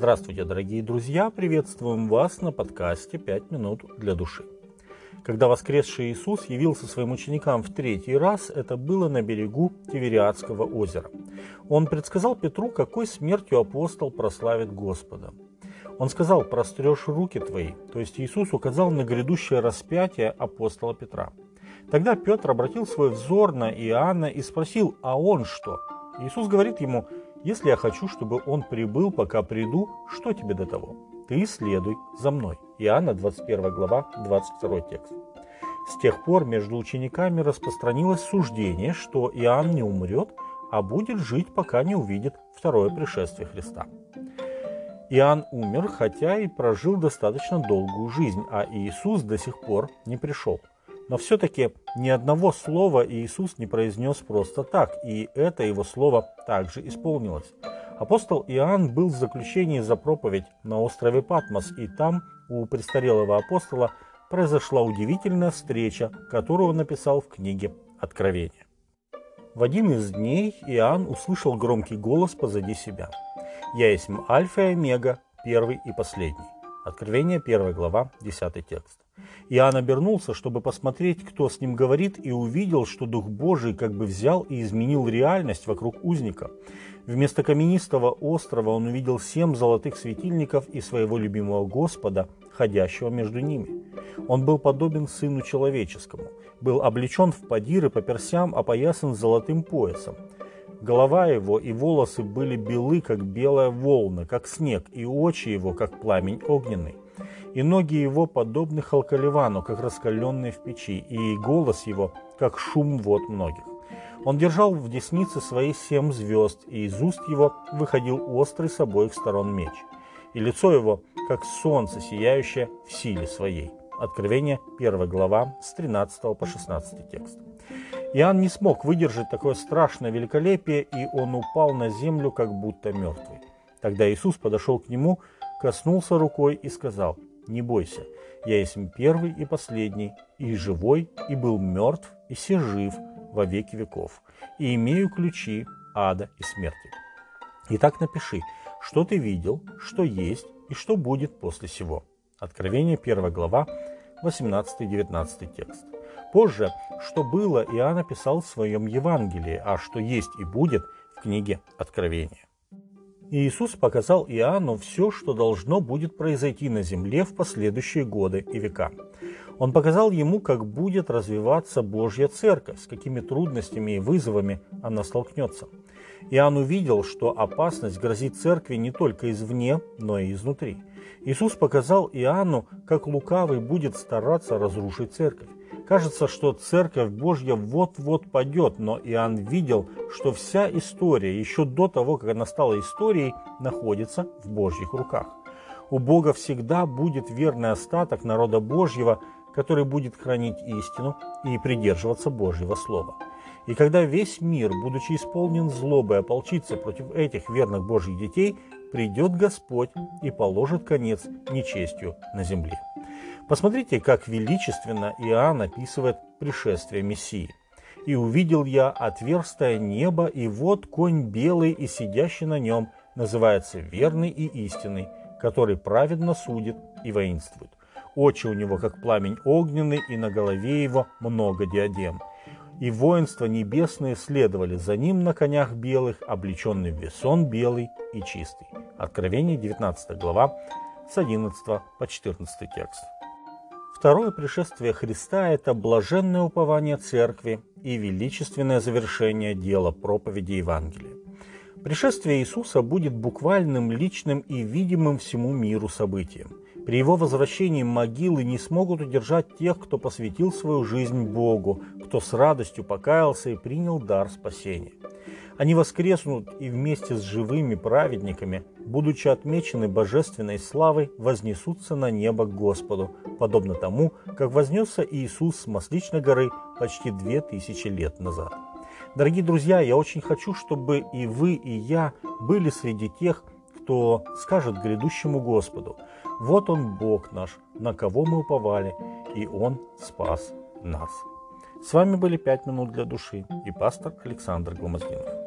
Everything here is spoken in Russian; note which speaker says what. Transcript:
Speaker 1: Здравствуйте, дорогие друзья! Приветствуем вас на подкасте «Пять минут для души». Когда воскресший Иисус явился своим ученикам в третий раз, это было на берегу Тивериадского озера. Он предсказал Петру, какой смертью апостол прославит Господа. Он сказал, прострешь руки твои, то есть Иисус указал на грядущее распятие апостола Петра. Тогда Петр обратил свой взор на Иоанна и спросил, а он что? Иисус говорит ему, если я хочу, чтобы он прибыл, пока приду, что тебе до того? Ты следуй за мной. Иоанна 21 глава, 22 текст. С тех пор между учениками распространилось суждение, что Иоанн не умрет, а будет жить, пока не увидит второе пришествие Христа. Иоанн умер, хотя и прожил достаточно долгую жизнь, а Иисус до сих пор не пришел. Но все-таки ни одного слова Иисус не произнес просто так, и это его слово также исполнилось. Апостол Иоанн был в заключении за проповедь на острове Патмос, и там у престарелого апостола произошла удивительная встреча, которую он написал в книге Откровения. В один из дней Иоанн услышал громкий голос позади себя. «Я есть Альфа и Омега, первый и последний». Откровение, 1 глава, 10 текст. Иоанн обернулся, чтобы посмотреть, кто с ним говорит, и увидел, что Дух Божий как бы взял и изменил реальность вокруг узника. Вместо каменистого острова он увидел семь золотых светильников и своего любимого Господа, ходящего между ними. Он был подобен Сыну Человеческому, был облечен в подиры по персям, опоясан золотым поясом. Голова его и волосы были белы, как белая волна, как снег, и очи его, как пламень огненный и ноги его подобны халкаливану, как раскаленные в печи, и голос его, как шум вод многих. Он держал в деснице свои семь звезд, и из уст его выходил острый с обоих сторон меч, и лицо его, как солнце, сияющее в силе своей. Откровение 1 глава с 13 по 16 текст. Иоанн не смог выдержать такое страшное великолепие, и он упал на землю, как будто мертвый. Тогда Иисус подошел к нему, коснулся рукой и сказал – не бойся, я есть первый и последний, и живой, и был мертв, и все жив во веки веков, и имею ключи ада и смерти. Итак, напиши, что ты видел, что есть и что будет после сего. Откровение 1 глава, 18-19 текст. Позже, что было, Иоанн написал в своем Евангелии, а что есть и будет в книге Откровения. Иисус показал Иоанну все, что должно будет произойти на земле в последующие годы и века. Он показал ему, как будет развиваться Божья Церковь, с какими трудностями и вызовами она столкнется. Иоанн увидел, что опасность грозит Церкви не только извне, но и изнутри. Иисус показал Иоанну, как лукавый будет стараться разрушить Церковь. Кажется, что Церковь Божья вот-вот падет, но Иоанн видел, что вся история, еще до того, как она стала историей, находится в Божьих руках. У Бога всегда будет верный остаток народа Божьего, который будет хранить истину и придерживаться Божьего Слова. И когда весь мир, будучи исполнен злобой, ополчится против этих верных Божьих детей, придет Господь и положит конец нечестью на земле. Посмотрите, как величественно Иоанн описывает пришествие Мессии. «И увидел я отверстое небо, и вот конь белый и сидящий на нем называется верный и истинный, который праведно судит и воинствует. Очи у него, как пламень огненный, и на голове его много диадем. И воинства небесные следовали за ним на конях белых, облеченный в весон белый и чистый». Откровение, 19 глава, с 11 по 14 текст. Второе пришествие Христа – это блаженное упование Церкви и величественное завершение дела проповеди Евангелия. Пришествие Иисуса будет буквальным, личным и видимым всему миру событием. При его возвращении могилы не смогут удержать тех, кто посвятил свою жизнь Богу, кто с радостью покаялся и принял дар спасения. Они воскреснут и вместе с живыми праведниками, будучи отмечены божественной славой, вознесутся на небо к Господу, подобно тому, как вознесся Иисус с Масличной горы почти две тысячи лет назад. Дорогие друзья, я очень хочу, чтобы и вы, и я были среди тех, кто скажет грядущему Господу, «Вот Он Бог наш, на кого мы уповали, и Он спас нас». С вами были «Пять минут для души» и пастор Александр Гломоздинов.